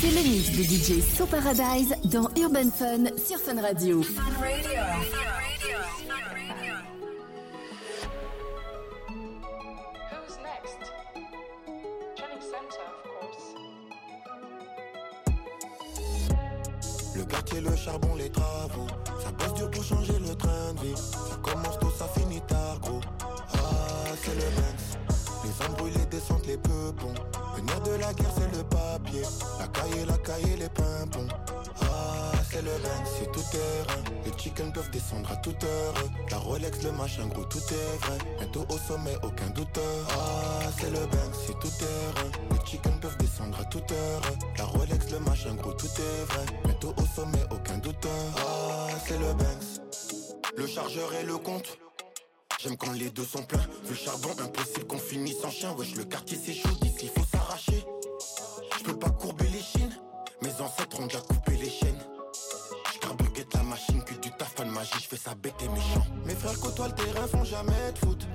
C'est le mix de DJ So Paradise dans Urban Fun sur Fun Radio. Le quartier, le charbon, les travaux. Ça bosse dur pour changer le train de vie. Ça commence tôt, ça finit tard, gros. Ah, c'est le Benz. Les embrouilles, les descentes, les peupons. Le nerf de la guerre, c'est le La caille, la caille, les pimpons. Ah, c'est le Benz, c'est tout terrain. Les chickens peuvent descendre à toute heure. La Rolex, le machin, gros, tout est vrai. Bientôt au sommet, aucun doute. Ah, c'est le Benz, c'est tout terrain. Les chickens peuvent descendre à toute heure. La Rolex, le machin, gros, tout est vrai. Bientôt au sommet, aucun doute. Ah, c'est le Benz. Le chargeur et le compte. J'aime quand les deux sont pleins. Vu le charbon, impossible qu'on finisse en chien. Wesh, le quartier c'est chaud, d'ici faut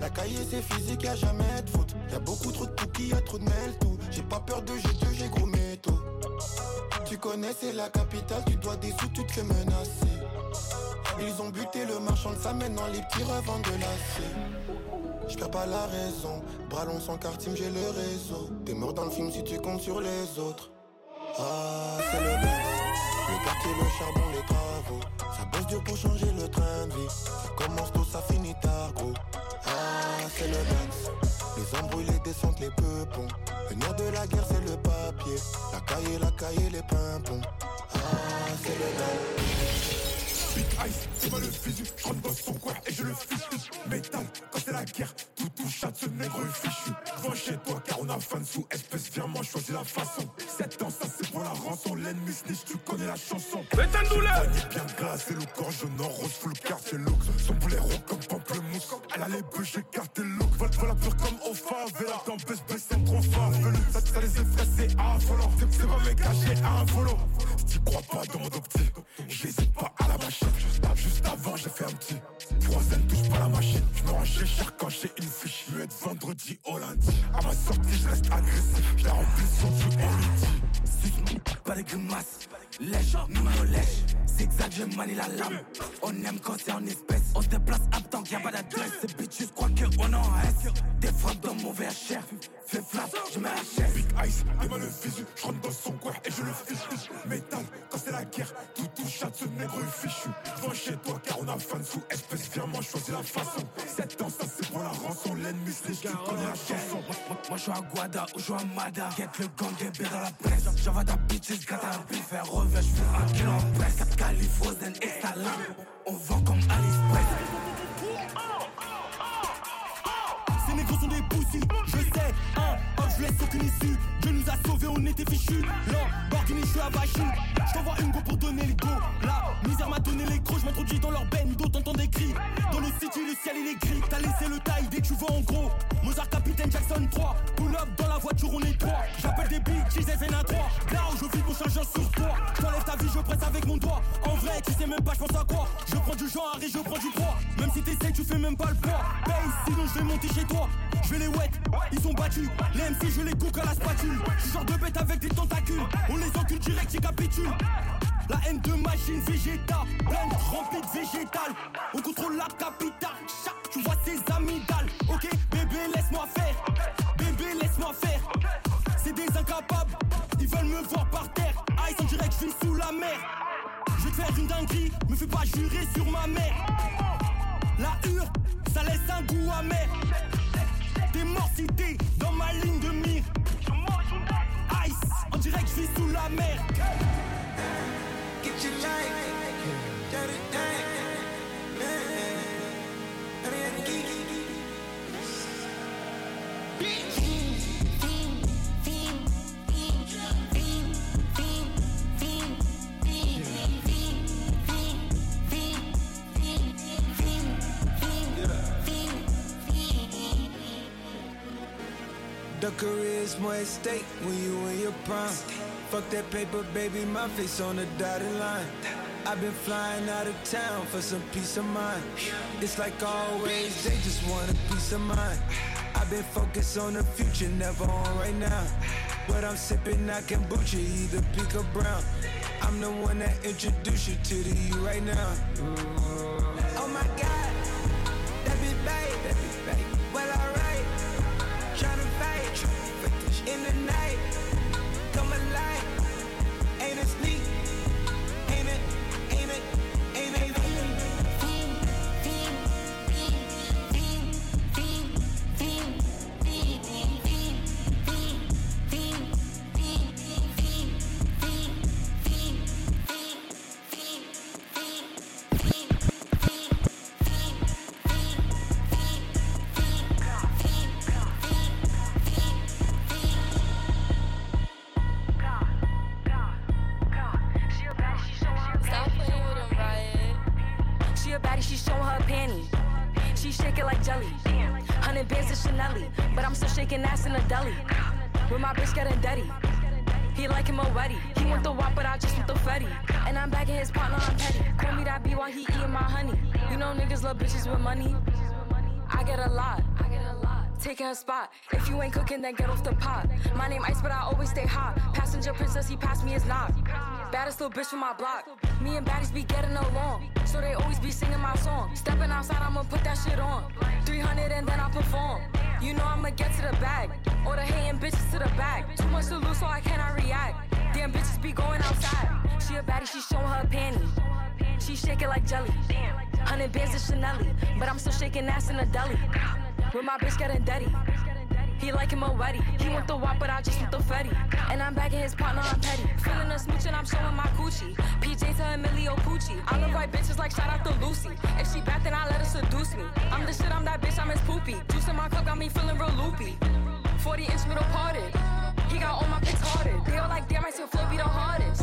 La cahier c'est physique, y'a jamais de foot. Y'a beaucoup trop de pouki, y'a trop de mêle tout. J'ai pas peur de jeu, j'ai gros métaux. Tu connais, c'est la capitale, tu dois des sous, tu te fais menacer. Ils ont buté le marchand de sa maintenant les petits revendent de l'acier. Je pas la raison, bras longs sans quartier, j'ai le réseau. T'es mort dans le film si tu comptes sur les autres. Ah, c'est le Benz. Le quartier, le charbon, les travaux. Ça bosse dur pour changer le train de vie. Ça commence tôt, ça finit tard, gros. C'est le Benz. Les embrouilles, les descentes, les peupons. Le nerf de la guerre, c'est le papier. La caille, la caille, les pimpons. Ah, c'est le Benz. Ice, c'est pas le physique, je rentre dans son coin et je le fiche. Métal, quand c'est la guerre, tout touche à ce nègre fichu. Va chez toi car on a fan sous espèce, viens moi choisis la façon. 7 ans, ça c'est pour la rançon, l'ennemi snitch, tu connais la chanson. Métal douleur bien glacé, le corps jaune en rose, full quartier look. Son boulet rond comme pamplemousse, elle a les bœufs, j'ai carté look. Vol, voilà pur comme au favela, quand baisse, baisse, c'est trop farfelu. Ça, ça les effraie, c'est affolant. C'est c'est pas mes cachets un volo. Tu crois pas dans mon optique, j'hésite pas à la machine. Juste, avant, j'ai fait un petit. Troisième touche pas la machine. Je me rangeais cher quand j'ai une fiche. Je être vendredi au lundi. À ma sortie, je reste agressif. Je la remplis jeu, on lui dit. Suce, pas de grimaces. Lèche, nous lèche. Zigzag, je manie la lame. On aime quand c'est en espèce. On se déplace un temps qu'il y a pas d'adresse. Ces bitches croient qu'on en reste. Des frappes dans mon VHR. Fais flap, je mets la chaise. Big Ice, mal le physique. Je rentre dans son coin et je le fiche. Métal, quand c'est la guerre, tout touche à ce nègre fichu. Va chez toi car on a fan sous espèce. Viens moi choisis la façon. 7 ans, ça c'est pour la rançon. L'ennemi snitch, tu connais la chanson. Moi je suis à Guada ou je suis à Mada. Get le gang des bières dans la presse. J'envoie ta bitches, gratte à la. Faire revers, je fais un kilo en presse. 4 califs, Frozen, lame. On vend comme Alice Press. Ces négros sont des poussies, je sais, hein, oh, je laisse aucune issue. Dieu nous a sauvés, on était fichus. Je suis à t'envoie une go pour donner le go. La misère m'a donné les crocs, je m'introduis dans leur bendo, t'entends des cris. Dans le city, le ciel il est gris. T'as laissé le taille dès que tu vois en gros. Mozart, capitaine Jackson 3. Pull up dans la voiture, on est trois. J'appelle des bitches, elles à 3. Là où je vis mon changeur sur toi. J'enlève ta vie, je presse avec mon doigt. En vrai, tu sais même pas, je pense à quoi. Je prends du genre, et je prends du poids. Même si t'essayes, tu fais même pas le poids. Paye, sinon je vais monter chez toi. Je vais les wet, ils sont battus. Les MC, je les cook à la spatule. Je genre de bête avec des tentacules. Les encule direct, ils capitulent. La haine de machine végétale, pleine remplie de végétal. On contrôle la capitale, chaque tu vois ses amygdales. Ok, bébé, laisse-moi faire. Bébé, laisse-moi faire. C'est des incapables, ils veulent me voir par terre. Ice en direct, je suis sous la mer. Je vais te faire une dinguerie, me fais pas jurer sur ma mère. La hure, ça laisse un goût amer. T'es mort si dans ma ligne de mire. Ice, en direct, je vis sous la mer. Get your life, get it The career's more at stake when you in your prime. Fuck that paper, baby, my face on the dotted line. I've been flying out of town for some peace of mind. It's like always, they just want a peace of mind. I've I've been focused on the future, never on right now. But I'm sipping that kombucha, either pink or brown. I'm the one that introduced you to the you right now. Oh my God, He want the wop, but I just want the fetty. And I'm bagging his partner, I'm petty. Call me that B while he eating my honey. You know niggas love bitches with money. I get a lot. I get a lot. Spot. If you ain't cooking, then get off the pot. My name Ice, but I always stay hot. Passenger princess, he passed me his knock. Baddest little bitch from my block. Me and baddies be getting along. So they always be singing my song. Stepping outside, I'ma put that shit on. 300 and then I perform. You know I'ma get to the bag. Or the hating bitches to the back. Too much to lose, so I cannot react. Damn bitches be going outside. She a baddie, she showing her panty. She shake it like jelly. Hundred bands of Chanel, but I'm still shaking ass in a deli. With my bitch getting dirty. He like him already. He want the wop, but I just want the fetty. And I'm back bagging his partner, I'm petty. Feeling a smooch and I'm showing my coochie. PJ to Emilio Pucci. I love white bitches like shout out to Lucy. If she bad, then I let her seduce me. I'm the shit, I'm that bitch, I'm his poopy. Juice in my cup got me feeling real loopy. 40 inch middle parted. He got all my pics hearted. They all like, damn, I still flow be the hardest.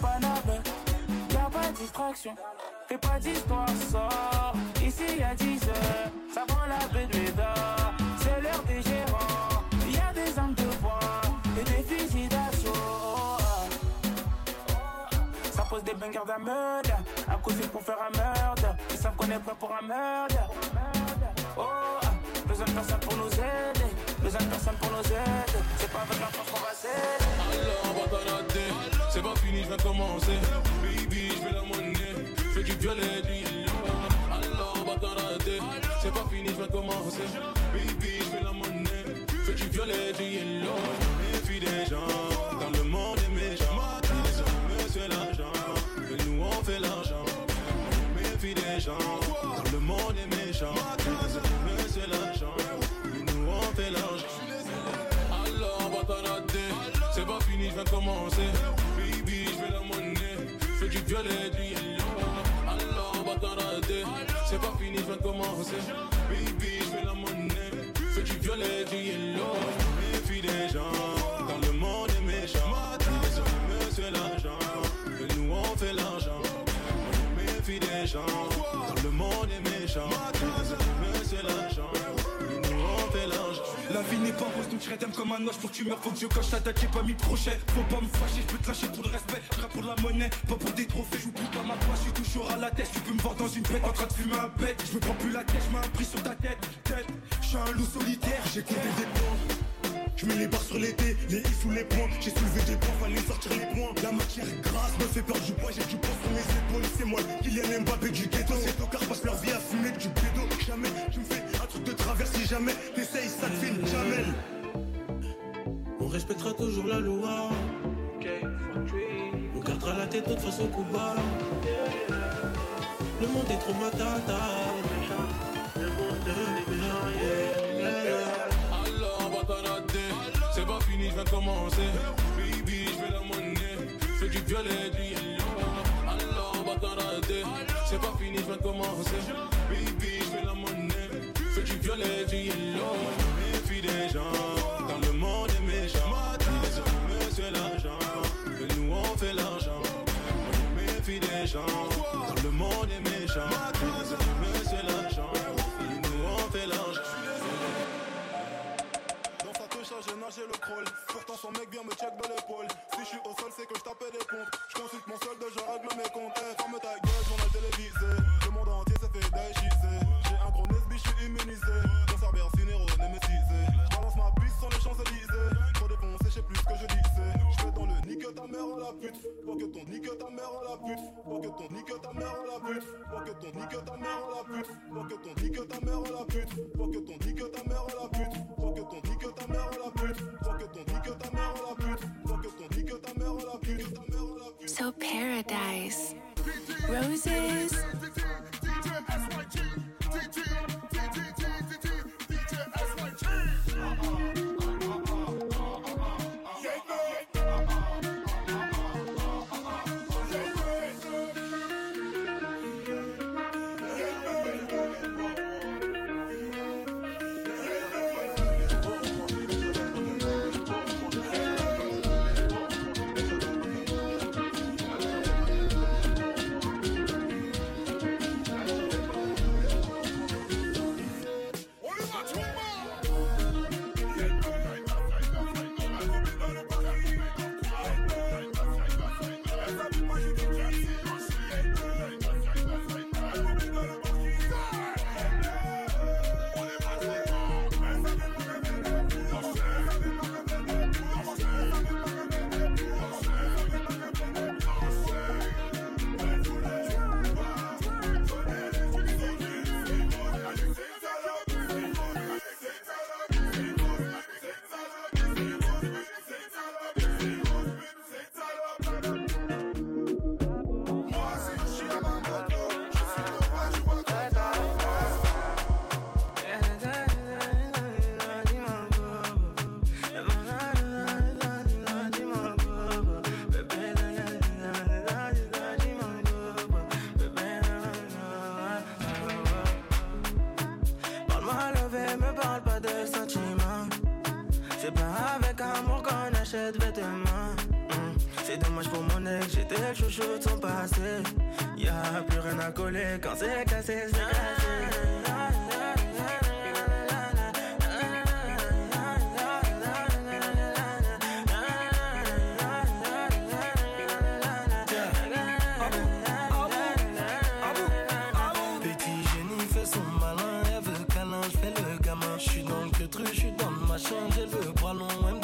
Paname, y'a pas de distraction. Fais pas d'histoire, sort. Ici y'a 10 heures, ça prend la Médard. C'est l'heure des gérants. Y'a des armes de poing et des fusils d'assaut. Ça pose des bangers d'un meurtre. Un coup fil pour faire un meurtre. Ils savent qu'on est prêt pour un meurtre. Oh, besoin de personne pour nous aider. Besoin de personne pour nous aider. C'est pas avec la force qu'on va s'aider. C'est pas fini, je vais commencer. Baby, je vais la monnaie. Fais du violet, du yellow. Alors, on va t'en. C'est pas fini, je vais commencer. Baby, je vais la monnaie. Fais du violet, du yellow. Méfie des gens. Dans le monde des méchants. Hommes, c'est l'argent. Et nous, on fait l'argent. Méfie des gens. Dans le monde des méchants. je viens commencer. Baby, je vais la monnaie. Fais du violet, du yellow. Alors, on va t'en rater. C'est pas fini, je viens commencer. Baby, je vais la monnaie. Fais du violet, du yellow. Je t'aime comme un oche pour que tu meurs faut que je coche ta date j'ai pas mis de Faut pas me fâcher je peux te lâcher pour le respect. Je pour la monnaie pas pour des trophées. J'oublie pas ma poche je suis toujours à la tête. Tu peux me voir dans une bête en train de fumer un bête. Je me prends plus la tête je mets un prix sur ta tête. Tête. Je suis un loup solitaire j'ai compté des points. Je mets les barres sur l'été, les ifs ou les points. J'ai soulevé des points, fallait sortir les points. La matière grasse me fait perdre du poids J'ai du poids sur mes épaules, c'est moi Kylian Mbappé du ghetto. Ces tocards passent leur vie à fumer du pédo. Jamais tu me fais un truc de travers si jamais. T'essayes ça te file jamais respectera toujours la loi On gardera la tête de toute façon coup bas Le monde est trop matata Le monde est méchant. Alors, va t'arrêter. C'est pas fini, je de commencer. Baby, je fais la monnaie. Fais du violet, du yellow. Alors, va t'arrêter. C'est pas fini, je de commencer. Baby, je fais la monnaie. Fais du violet, du yellow. Méfie des gens. Et nous, on fait l'argent. Me méfie des gens. Le monde est méchant. Monsieur l'argent. Et nous, on fait l'argent. Dans sa touche j'ai nagé le crawl Pourtant son mec vient me check de l'épaule Si je suis au sol c'est que je tapais des comptes Je consulte mon solde, je règle mes comptes Eh, Ferme ta mère à la pute Pour que ton nique ta mère à la pute Pour que ton nique ta mère à la pute Pour que ton nique ta mère à la pute Pour que ton nique ta mère à la pute Hein. C'est dommage pour mon ex. J'étais le chouchou, ton passé. Y'a a plus rien à coller quand c'est cassé. Petit génie fait son malin, elle veut câlin, j'fais le gamin. Je suis dans le truc, je suis dans ma chambre, j'ai le bras long.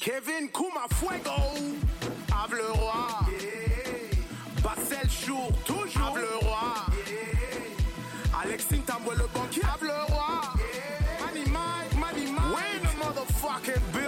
Kevin Kuma Fuego. Ave le roi. Passez le jour, toujours. Ave le roi. Alexine Tamboué le banquier. Ave le roi. Money Mike, Money Mike. Bitch.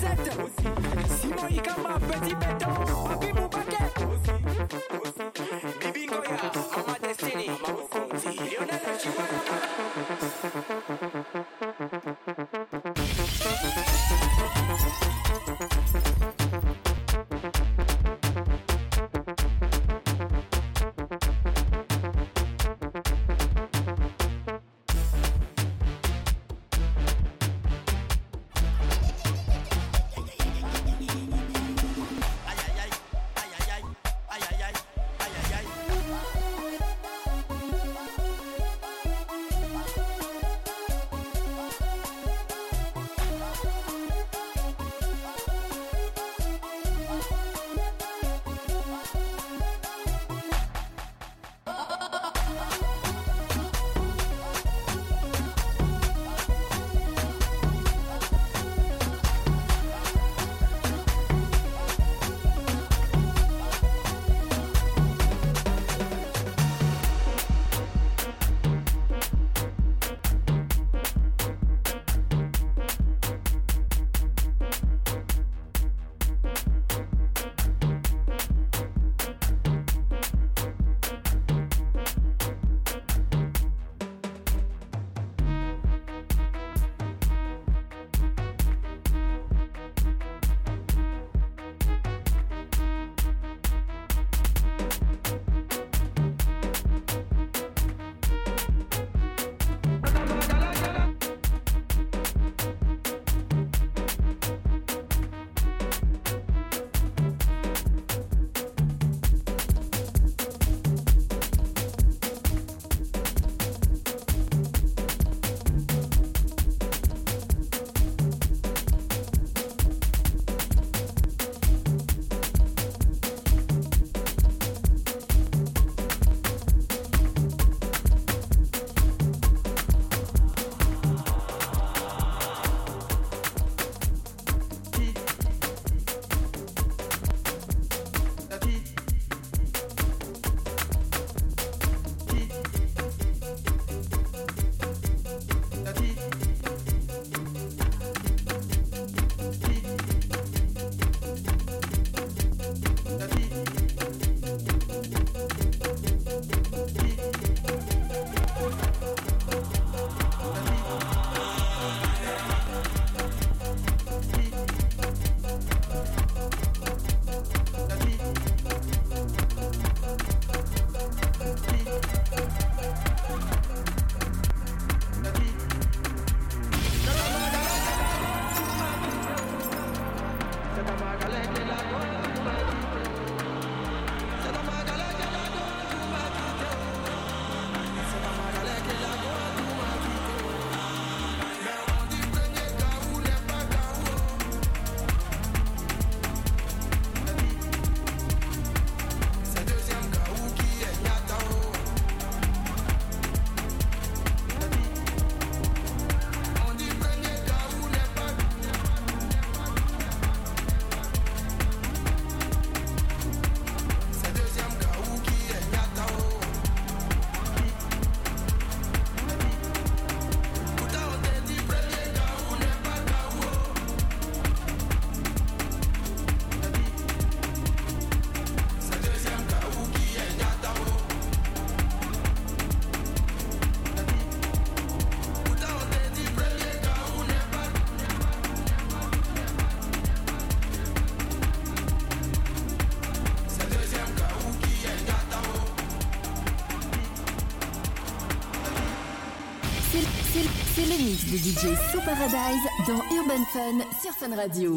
7. Simon, il campe un petit béton. Papy, Le mix de DJ So Paradise dans Urban Fun sur Fun Radio.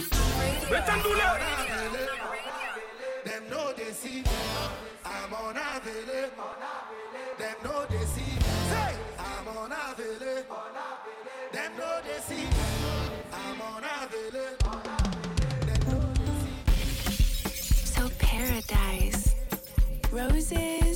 Them know they see me. I'm on a vele. Them know they see me. Say, I'm on a vele. Them know they see me. I'm on a vele. So paradise. Roses.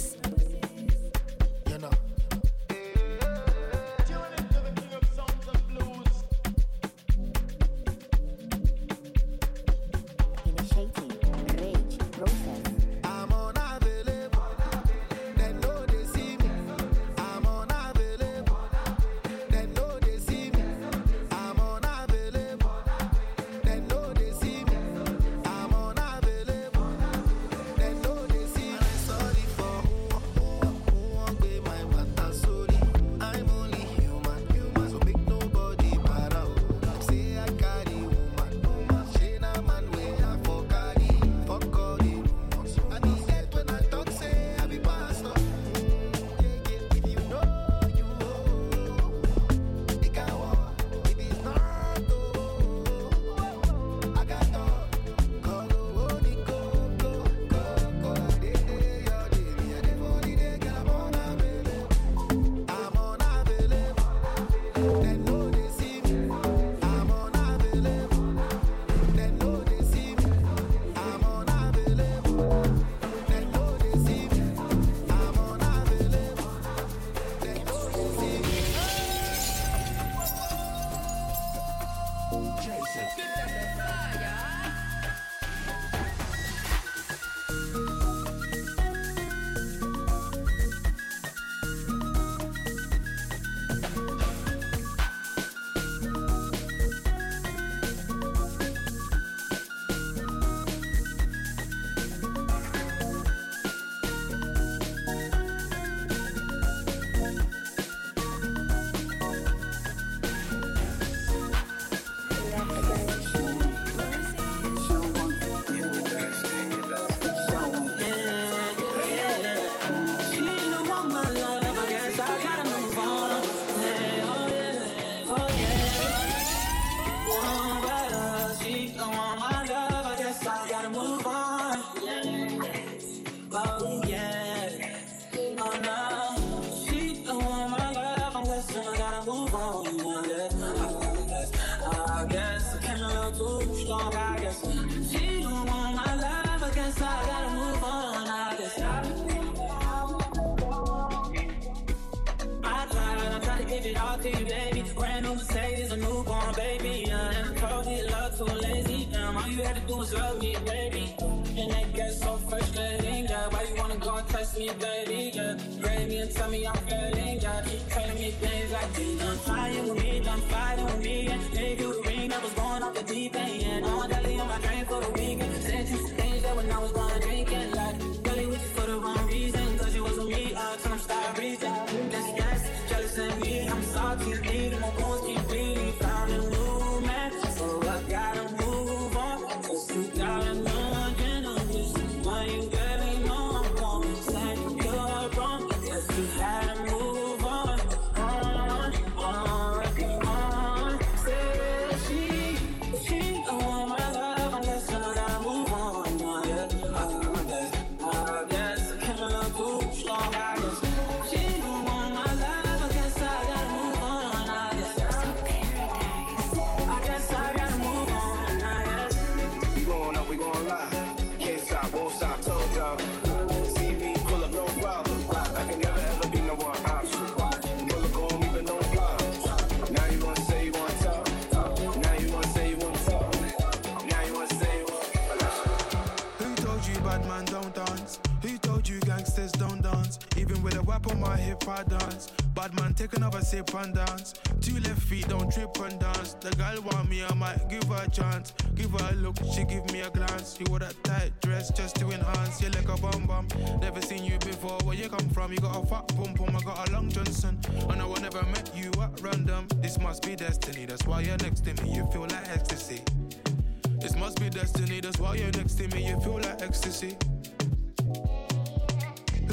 Give it all to you, baby. Brand new Mercedes, a newborn baby. I told you love too lazy. Damn, all you had to do was love me, baby. And that gets so frustrating, yeah. Why you wanna go and test me, baby? Yeah, grade me and tell me I'm failing, yeah. Keep telling me things like you done fighting with me, done fighting with me. And gave you the ring that was going off the deep end. And on daily on my drain for the weekend. Said you some things that when I was gonna drink and like, really with you for the wrong reason. Me. I'm salty, hip, I dance. Bad man, take another sip and dance. Two left feet, don't trip and dance. The girl want me, I might give her a chance. Give her a look, she give me a glance. You wore that tight dress just to enhance. You like a bum bum. Never seen you before. Where you come from? You got a fat pum pum. I got a long Johnson. And I I never met you at random. This must be destiny. That's why you're next to me. You feel like ecstasy. This must be destiny. That's why you're next to me. You feel like ecstasy.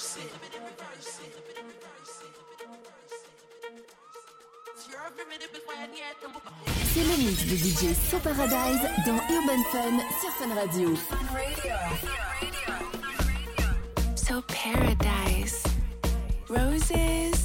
C'est le mix de DJ So Paradise dans Urban Fun sur Fun Radio. So Paradise. Roses.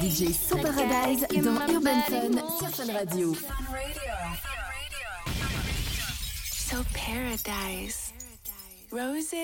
DJ So Paradise dans Urban Fun sur Fun Radio. So paradise. Roses.